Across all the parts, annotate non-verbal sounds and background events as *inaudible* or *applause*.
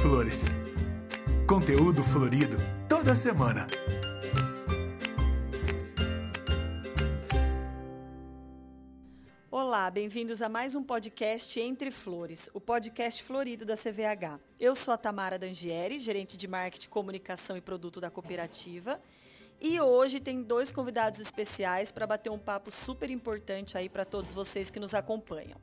Flores. Conteúdo florido toda semana. Olá, bem-vindos a mais um podcast Entre Flores, o podcast florido da CVH. Eu sou a Tamara Dangieri, gerente de marketing, comunicação e produto da cooperativa. E hoje tem dois convidados especiais para bater um papo super importante aí para todos vocês que nos acompanham.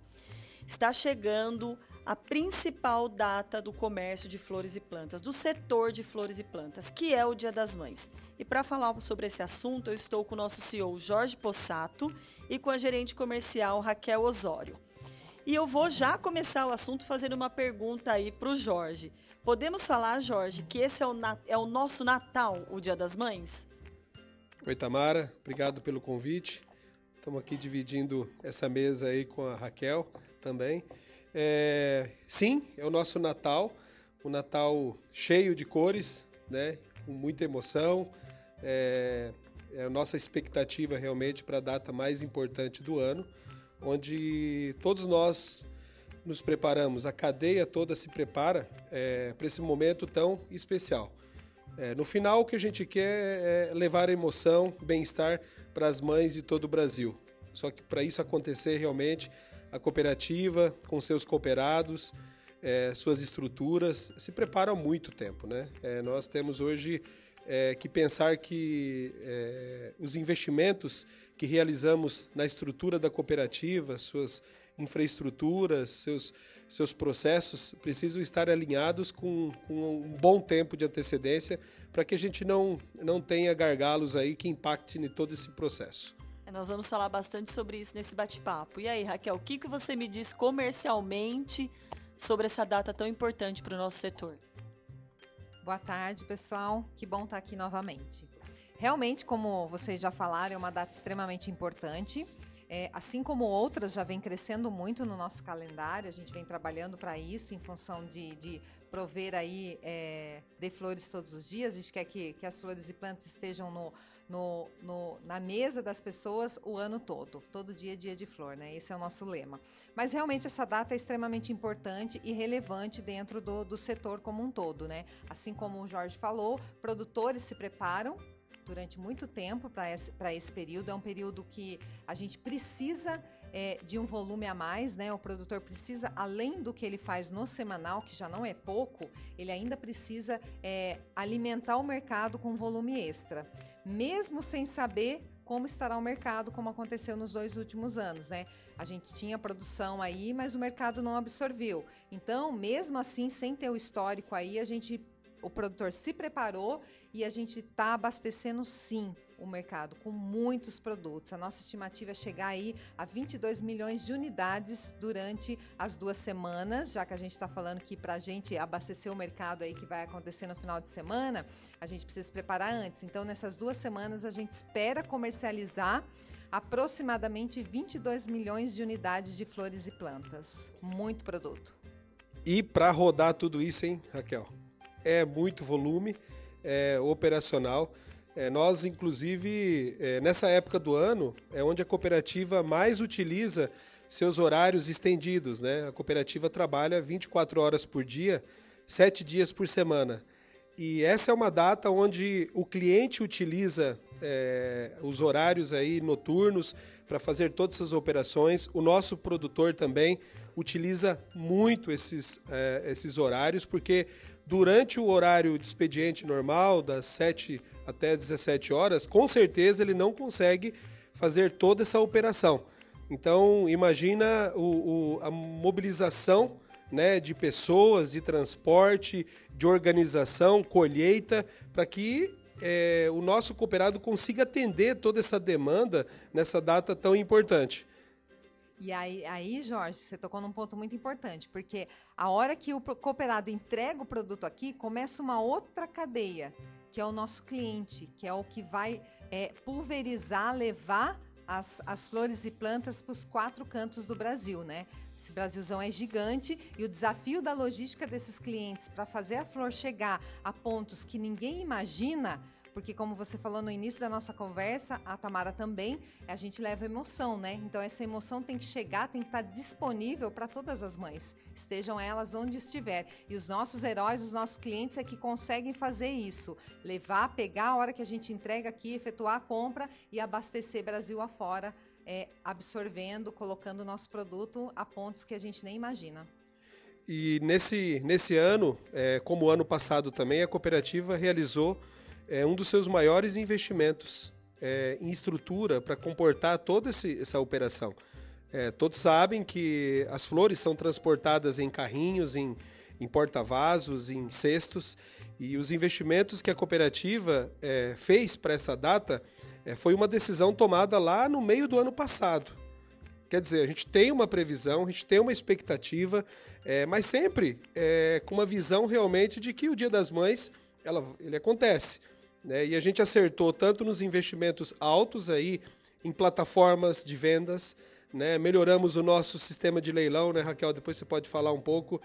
Está chegando a principal data do comércio de flores e plantas, do setor de flores e plantas, que é o Dia das Mães. E para falar sobre esse assunto, eu estou com o nosso CEO Jorge Possato e com a gerente comercial Raquel Osório. E eu vou já começar o assunto fazendo uma pergunta aí para o Jorge. Podemos falar, Jorge, que esse é o, é o nosso Natal, o Dia das Mães? Oi, Tamara. Obrigado pelo convite. Estamos aqui dividindo essa mesa aí com a Raquel também. É, sim, é o nosso Natal, um Natal cheio de cores, né? com muita emoção. É, é a nossa expectativa realmente para a data mais importante do ano, onde todos nós nos preparamos, a cadeia toda se prepara é, para esse momento tão especial. É, no final, o que a gente quer é levar emoção, bem-estar para as mães de todo o Brasil. Só que para isso acontecer realmente, a cooperativa, com seus cooperados, é, suas estruturas, se preparam há muito tempo. Né? É, nós temos hoje é, que pensar que é, os investimentos que realizamos na estrutura da cooperativa, suas infraestruturas, seus, seus processos precisam estar alinhados com, com um bom tempo de antecedência para que a gente não, não tenha gargalos aí que impactem em todo esse processo. Nós vamos falar bastante sobre isso nesse bate-papo. E aí, Raquel, o que, que você me diz comercialmente sobre essa data tão importante para o nosso setor? Boa tarde, pessoal. Que bom estar aqui novamente. Realmente, como vocês já falaram, é uma data extremamente importante. É, assim como outras já vem crescendo muito no nosso calendário, a gente vem trabalhando para isso em função de, de prover aí é, de flores todos os dias. A gente quer que, que as flores e plantas estejam no, no, no, na mesa das pessoas o ano todo. Todo dia é dia de flor, né? Esse é o nosso lema. Mas realmente essa data é extremamente importante e relevante dentro do, do setor como um todo, né? Assim como o Jorge falou, produtores se preparam durante muito tempo para esse, esse período. É um período que a gente precisa é, de um volume a mais, né? O produtor precisa, além do que ele faz no semanal, que já não é pouco, ele ainda precisa é, alimentar o mercado com volume extra, mesmo sem saber como estará o mercado, como aconteceu nos dois últimos anos, né? A gente tinha produção aí, mas o mercado não absorveu. Então, mesmo assim, sem ter o histórico aí, a gente o produtor se preparou e a gente está abastecendo sim o mercado com muitos produtos. A nossa estimativa é chegar aí a 22 milhões de unidades durante as duas semanas, já que a gente está falando que para a gente abastecer o mercado aí que vai acontecer no final de semana, a gente precisa se preparar antes. Então, nessas duas semanas, a gente espera comercializar aproximadamente 22 milhões de unidades de flores e plantas. Muito produto. E para rodar tudo isso, hein, Raquel? É muito volume é, operacional. É, nós, inclusive, é, nessa época do ano, é onde a cooperativa mais utiliza seus horários estendidos. Né? A cooperativa trabalha 24 horas por dia, 7 dias por semana. E essa é uma data onde o cliente utiliza é, os horários aí noturnos para fazer todas essas operações. O nosso produtor também utiliza muito esses, é, esses horários, porque durante o horário de expediente normal, das 7 até 17 horas, com certeza ele não consegue fazer toda essa operação. Então, imagina o, o, a mobilização né, de pessoas, de transporte, de organização, colheita, para que é, o nosso cooperado consiga atender toda essa demanda nessa data tão importante. E aí, aí, Jorge, você tocou num ponto muito importante, porque a hora que o cooperado entrega o produto aqui, começa uma outra cadeia, que é o nosso cliente, que é o que vai é, pulverizar, levar as, as flores e plantas para os quatro cantos do Brasil, né? Esse Brasilzão é gigante e o desafio da logística desses clientes para fazer a flor chegar a pontos que ninguém imagina porque como você falou no início da nossa conversa, a Tamara também, a gente leva emoção, né? Então essa emoção tem que chegar, tem que estar disponível para todas as mães, estejam elas onde estiver. E os nossos heróis, os nossos clientes é que conseguem fazer isso, levar, pegar a hora que a gente entrega aqui, efetuar a compra e abastecer Brasil afora, é, absorvendo, colocando o nosso produto a pontos que a gente nem imagina. E nesse, nesse ano, é, como o ano passado também, a cooperativa realizou é, um dos seus maiores investimentos é, em estrutura para comportar toda esse, essa operação. É, todos sabem que as flores são transportadas em carrinhos, em, em porta-vasos, em cestos, e os investimentos que a cooperativa é, fez para essa data é, foi uma decisão tomada lá no meio do ano passado. Quer dizer, a gente tem uma previsão, a gente tem uma expectativa, é, mas sempre é, com uma visão realmente de que o Dia das Mães ela, ele acontece. Né? E a gente acertou tanto nos investimentos altos aí em plataformas de vendas, né? melhoramos o nosso sistema de leilão, né, Raquel? Depois você pode falar um pouco.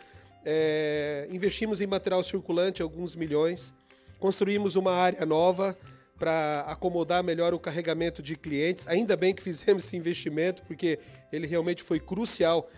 É, investimos em material circulante alguns milhões, construímos uma área nova para acomodar melhor o carregamento de clientes. Ainda bem que fizemos esse investimento, porque ele realmente foi crucial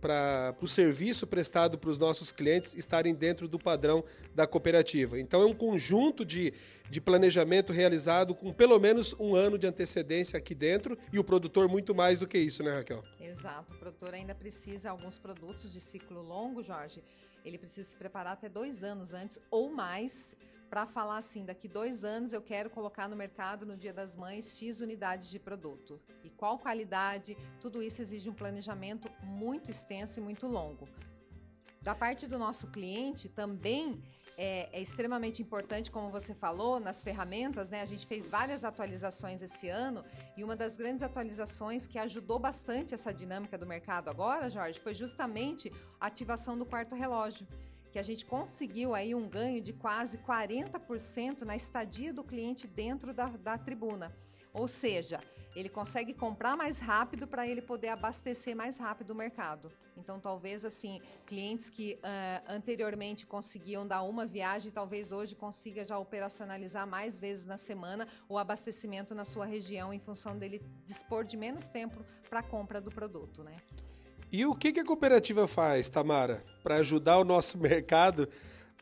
para o serviço prestado para os nossos clientes estarem dentro do padrão da cooperativa. Então, é um conjunto de, de planejamento realizado com pelo menos um ano de antecedência aqui dentro e o produtor muito mais do que isso, né, Raquel? Exato. O produtor ainda precisa, alguns produtos de ciclo longo, Jorge, ele precisa se preparar até dois anos antes ou mais para falar assim, daqui dois anos eu quero colocar no mercado no Dia das Mães X unidades de produto. E qual qualidade, tudo isso exige um planejamento muito extenso e muito longo. Da parte do nosso cliente também é, é, extremamente importante, como você falou, nas ferramentas, né? A gente fez várias atualizações esse ano e uma das grandes atualizações que ajudou bastante essa dinâmica do mercado agora, Jorge, foi justamente a ativação do quarto relógio que a gente conseguiu aí um ganho de quase 40% na estadia do cliente dentro da, da tribuna. Ou seja, ele consegue comprar mais rápido para ele poder abastecer mais rápido o mercado. Então, talvez assim, clientes que uh, anteriormente conseguiam dar uma viagem, talvez hoje consiga já operacionalizar mais vezes na semana o abastecimento na sua região em função dele dispor de menos tempo para a compra do produto, né? E o que, que a cooperativa faz, Tamara, para ajudar o nosso *laughs* mercado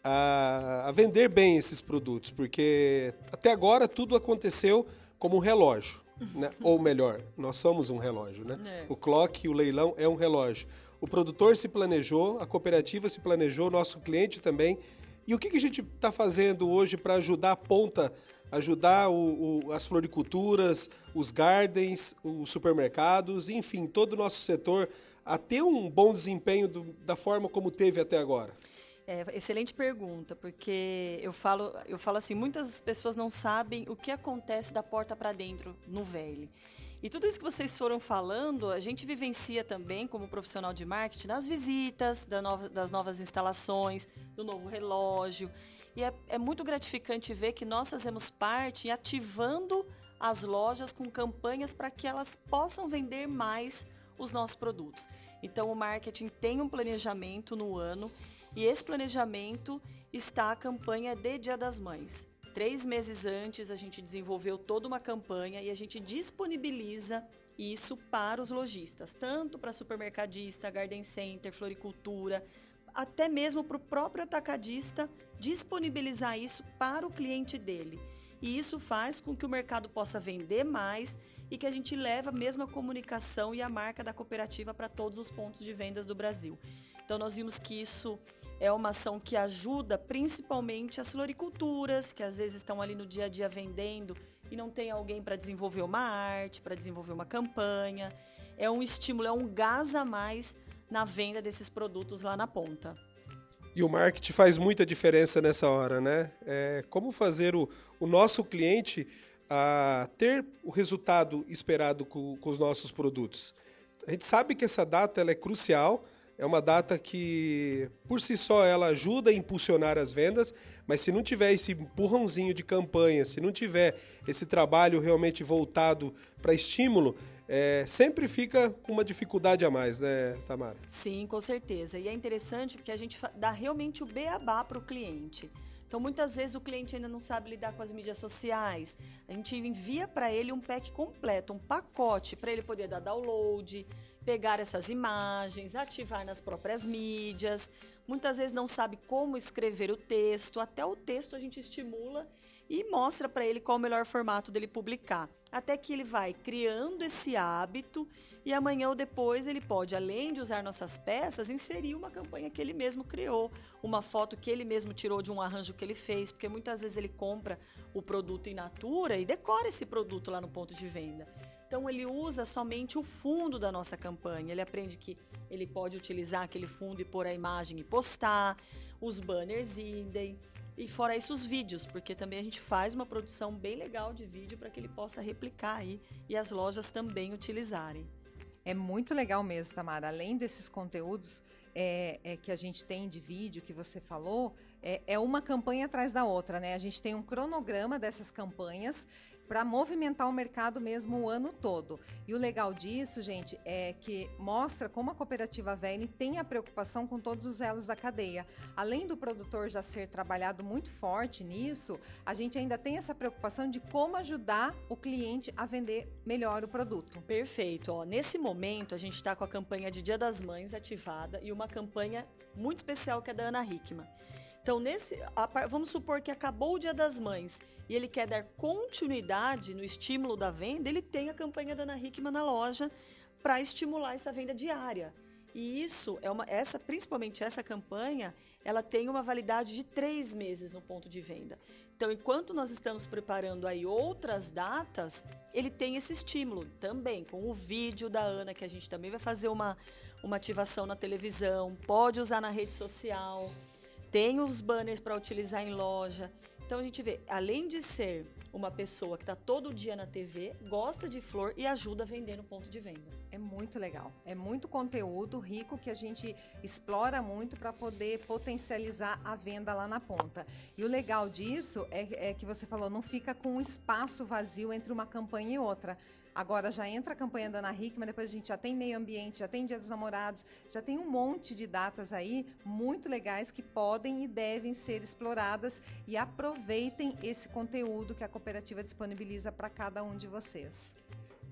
a, a, vender bem esses produtos? Porque até agora tudo aconteceu como um relógio. *laughs* Né? Ou melhor, nós somos um relógio. Né? É. O clock, o leilão é um relógio. O produtor se planejou, a cooperativa se planejou, nosso cliente também. E o que, que a gente está fazendo hoje para ajudar a ponta ajudar o, o, as floriculturas, os gardens, os supermercados, enfim, todo o nosso setor a ter um bom desempenho do, da forma como teve até agora? É, excelente pergunta, porque eu falo, eu falo assim, muitas pessoas não sabem o que acontece da porta para dentro no velho. E tudo isso que vocês foram falando, a gente vivencia também como profissional de marketing nas visitas da nova, das novas instalações, do novo relógio. E é, é muito gratificante ver que nós fazemos parte ativando as lojas com campanhas para que elas possam vender mais os nossos produtos. Então, o marketing tem um planejamento no ano e esse planejamento está a campanha de Dia das Mães. Três meses antes, a gente desenvolveu toda uma campanha e a gente disponibiliza isso para os lojistas, tanto para supermercadista, garden center, floricultura, até mesmo para o próprio atacadista disponibilizar isso para o cliente dele. E isso faz com que o mercado possa vender mais e que a gente leve a mesma comunicação e a marca da cooperativa para todos os pontos de vendas do Brasil. Então nós vimos que isso é uma ação que ajuda principalmente as floriculturas, que às vezes estão ali no dia a dia vendendo e não tem alguém para desenvolver uma arte, para desenvolver uma campanha. É um estímulo, é um gás a mais na venda desses produtos lá na ponta. E o marketing faz muita diferença nessa hora, né? É, como fazer o, o nosso cliente a ter o resultado esperado com, com, os nossos produtos. A gente sabe que essa data ela é crucial, é uma data que por si só ela ajuda a impulsionar as vendas, mas se não tiver esse empurrãozinho de campanha, se não tiver esse trabalho realmente voltado para estímulo, é, sempre fica com uma dificuldade a mais, né, Tamara? Sim, com certeza. E é interessante porque a gente dá realmente o beabá para o cliente. Então, muitas vezes o cliente ainda não sabe lidar com as mídias sociais. A gente envia para ele um pack completo, um pacote para ele poder dar download, pegar essas imagens, ativar nas próprias mídias. Muitas vezes não sabe como escrever o texto, até o texto a gente estimula e mostra para ele qual o melhor formato dele publicar. Até que ele vai criando esse hábito e amanhã ou depois ele pode, além de usar nossas peças, inserir uma campanha que ele mesmo criou, uma foto que ele mesmo tirou de um arranjo que ele fez, porque muitas vezes ele compra o produto in natura e decora esse produto lá no ponto de venda. Então ele usa somente o fundo da nossa campanha. Ele aprende que ele pode utilizar aquele fundo e pôr a imagem e postar, os banners idem. E fora isso, os vídeos, porque também a gente faz uma produção bem legal de vídeo para que ele possa replicar aí e as lojas também utilizarem. É muito legal mesmo, Tamara. Além desses conteúdos é, é, que a gente tem de vídeo que você falou, é, é uma campanha atrás da outra, né? A gente tem um cronograma dessas campanhas para movimentar o mercado mesmo o ano todo. E o legal disso, gente, é que mostra como a cooperativa Vene tem a preocupação com todos os elos da cadeia. Além do produtor já ser trabalhado muito forte nisso, a gente ainda tem essa preocupação de como ajudar o cliente a vender melhor o produto. Perfeito. Ó, nesse momento, a gente está com a campanha de Dia das Mães ativada e uma campanha muito especial que é da Ana Hickman. Então, nesse, vamos supor que acabou o Dia das Mães e ele quer dar continuidade no estímulo da venda, ele tem a campanha da Ana Hickman na loja para estimular essa venda diária. E isso é uma, essa, principalmente essa campanha, ela tem uma validade de três meses no ponto de venda. Então, enquanto nós estamos preparando aí outras datas, ele tem esse estímulo também com o vídeo da Ana que a gente também vai fazer uma, uma ativação na televisão, pode usar na rede social, tem os banners para utilizar em loja. Então a gente vê, além de ser uma pessoa que está todo dia na TV, gosta de flor e ajuda a vender no ponto de venda. É muito legal. É muito conteúdo rico que a gente explora muito para poder potencializar a venda lá na ponta. E o legal disso é, é que você falou, não fica com um espaço vazio entre uma campanha e outra. Agora já entra a campanha da Ana Hickman, depois a gente já tem meio ambiente, já tem Dia dos Namorados, já tem um monte de datas aí muito legais que podem e devem ser exploradas e aproveitem esse conteúdo que a cooperativa disponibiliza para cada um de vocês.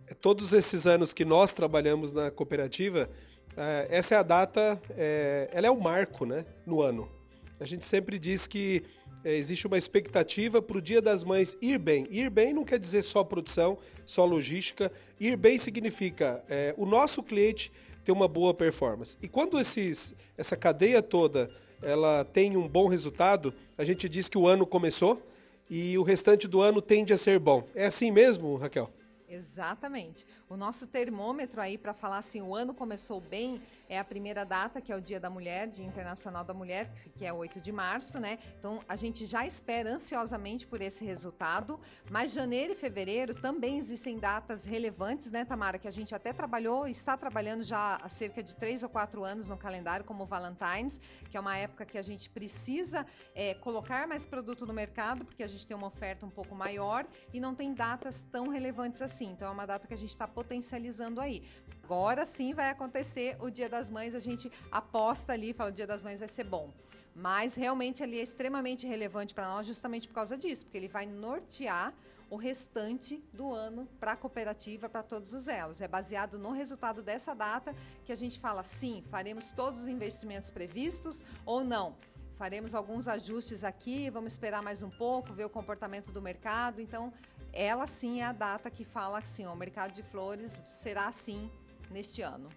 É, todos esses anos que nós trabalhamos na cooperativa, é, essa é a data, é, ela é o marco né, no ano. A gente sempre diz que é, existe uma expectativa para o Dia das Mães ir bem. Ir bem não quer dizer só produção, só logística. Ir bem significa é, o nosso cliente ter uma boa performance. E quando esses, essa cadeia toda ela tem um bom resultado, a gente diz que o ano começou e o restante do ano tende a ser bom. É assim mesmo, Raquel? Exatamente. O nosso termômetro aí para falar assim, o ano começou bem, é a primeira data, que é o Dia da Mulher, Dia Internacional da Mulher, que é 8 de março, né? Então a gente já espera ansiosamente por esse resultado, mas janeiro e fevereiro também existem datas relevantes, né, Tamara, que a gente até trabalhou, está trabalhando já há cerca de três ou quatro anos no calendário, como o Valentine's, que é uma época que a gente precisa é, colocar mais produto no mercado, porque a gente tem uma oferta um pouco maior e não tem datas tão relevantes assim. Então é uma data que a gente está potencializando aí. Agora sim vai acontecer o Dia das Mães, a gente aposta ali, fala o Dia das Mães vai ser bom. Mas realmente ele é extremamente relevante para nós justamente por causa disso, porque ele vai nortear o restante do ano para a cooperativa, para todos os elos. É baseado no resultado dessa data que a gente fala sim, faremos todos os investimentos previstos ou não. Faremos alguns ajustes aqui, vamos esperar mais um pouco, ver o comportamento do mercado. Então, ela sim é a data que fala assim, o mercado de flores será assim neste ano.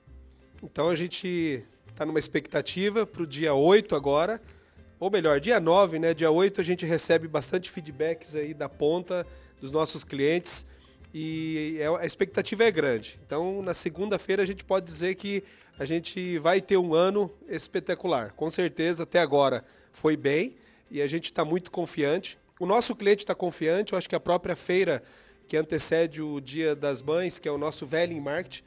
Então a gente está numa expectativa para o dia 8 agora, ou melhor, dia 9, né? Dia 8 a gente recebe bastante feedbacks aí da ponta dos nossos clientes e é, a expectativa é grande. Então na segunda-feira a gente pode dizer que a gente vai ter um ano espetacular. Com certeza até agora foi bem e a gente está muito confiante. O nosso cliente está confiante, eu acho que a própria feira que antecede o Dia das Mães, que é o nosso Velling Market,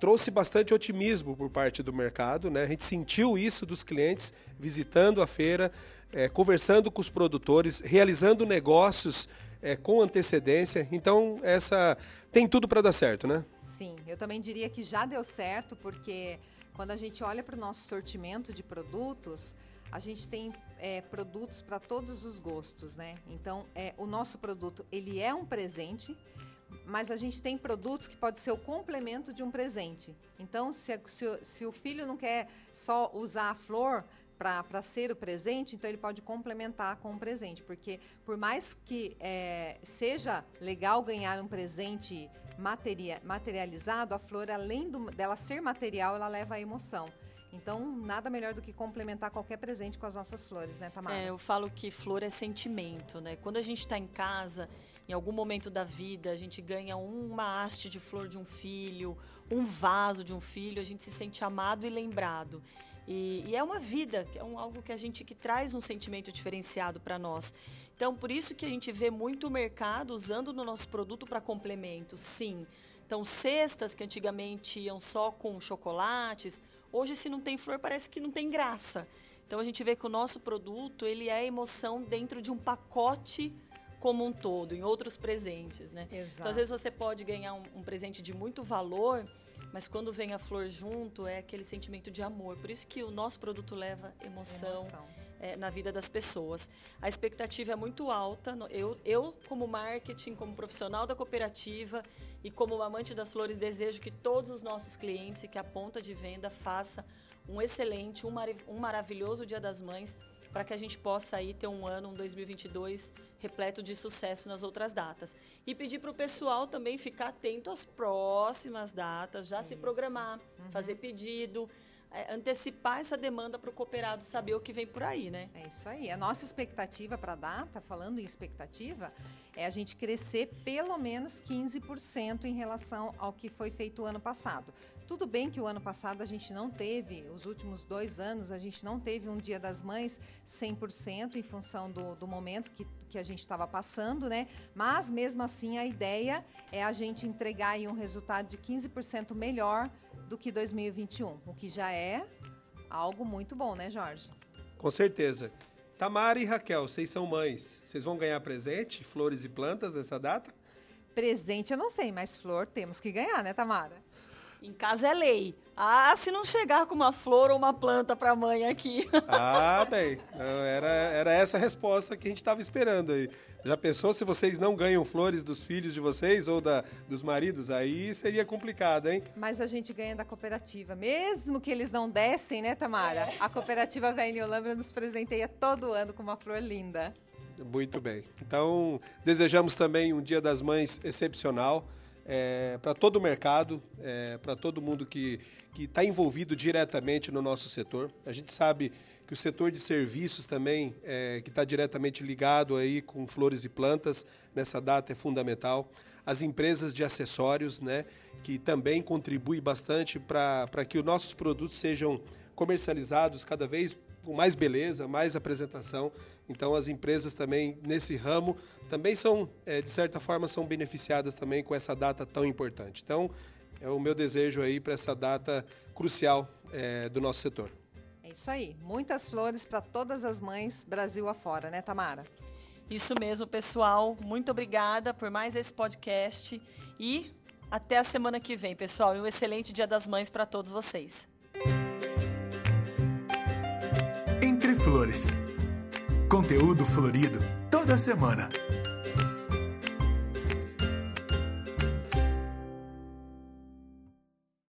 trouxe bastante otimismo por parte do mercado. Né? A gente sentiu isso dos clientes visitando a feira, é, conversando com os produtores, realizando negócios é, com antecedência. Então, essa tem tudo para dar certo, né? Sim, eu também diria que já deu certo, porque quando a gente olha para o nosso sortimento de produtos, a gente tem é, produtos para todos os gostos, né? Então, é, o nosso produto ele é um presente, mas a gente tem produtos que pode ser o complemento de um presente. Então, se, se, se o filho não quer só usar a flor para ser o presente, então ele pode complementar com um presente, porque por mais que é, seja legal ganhar um presente materia, materializado, a flor, além do, dela ser material, ela leva a emoção. Então, nada melhor do que complementar qualquer presente com as nossas flores, né, Tamara? É, eu falo que flor é sentimento, né? Quando a gente está em casa, em algum momento da vida, a gente ganha uma haste de flor de um filho, um vaso de um filho, a gente se sente amado e lembrado. E, e é uma vida, é um, algo que a gente que traz um sentimento diferenciado para nós. Então, por isso que a gente vê muito o mercado usando no nosso produto para complemento, sim. Então, cestas que antigamente iam só com chocolates, hoje se não tem flor parece que não tem graça. Então a gente vê que o nosso produto ele é emoção dentro de um pacote como um todo, em outros presentes, né? Exato. Então às vezes você pode ganhar um, um presente de muito valor, mas quando vem a flor junto é aquele sentimento de amor. Por isso que o nosso produto leva emoção. Emoção é, na vida das pessoas. A expectativa é muito alta. Eu, eu, como marketing, como profissional da cooperativa e como amante das flores, desejo que todos os nossos clientes e que a ponta de venda faça um excelente, um, mar, um maravilhoso Dia das Mães para que a gente possa aí ter um ano, um 2022 repleto de sucesso nas outras datas. E pedir para o pessoal também ficar atento às próximas datas, já Isso. se programar, uhum. fazer pedido antecipar essa demanda para o cooperado saber o que vem por aí, né? É isso aí. A nossa expectativa para a data, falando em expectativa, é a gente crescer pelo menos 15% em relação ao que foi feito o ano passado. Tudo bem que o ano passado a gente não teve, os últimos dois anos, a gente não teve um Dia das Mães 100% em função do, do momento que, que a gente estava passando, né? Mas mesmo assim a ideia é a gente entregar aí um resultado de 15% melhor do que 2021, o que já é algo muito bom, né, Jorge? Com certeza. Tamara e Raquel, vocês são mães. Vocês vão ganhar presente, flores e plantas nessa data? Presente eu não sei, mas flor temos que ganhar, né, Tamara? Em casa é lei. Ah, se não chegar com uma flor ou uma planta para a mãe aqui. *laughs* Ah, bem. Era, era essa a resposta que a gente estava esperando aí. Já pensou se vocês não ganham flores dos filhos de vocês ou da, dos maridos? Aí seria complicado, hein? Mas a gente ganha da cooperativa. Mesmo que eles não dessem, né, Tamara? A cooperativa Velha Olambra nos presenteia todo ano com uma flor linda. Muito bem. Então, desejamos também um Dia das Mães excepcional é, para todo o mercado, é, para todo mundo que está envolvido diretamente no nosso setor. A gente sabe que o setor de serviços também, é, que está diretamente ligado aí com flores e plantas, nessa data é fundamental. As empresas de acessórios, né, que também contribuem bastante para que os nossos produtos sejam comercializados cada vez com mais beleza, mais apresentação. Então as empresas também nesse ramo também são, é, de certa forma, são beneficiadas também com essa data tão importante. Então é o meu desejo aí para essa data crucial é, do nosso setor. É isso aí. Muitas flores para todas as mães Brasil afora, né, Tamara? Isso mesmo, pessoal. Muito obrigada por mais esse podcast e até a semana que vem, pessoal. E um excelente Dia das Mães para todos vocês. Entre Flores. Conteúdo florido toda semana.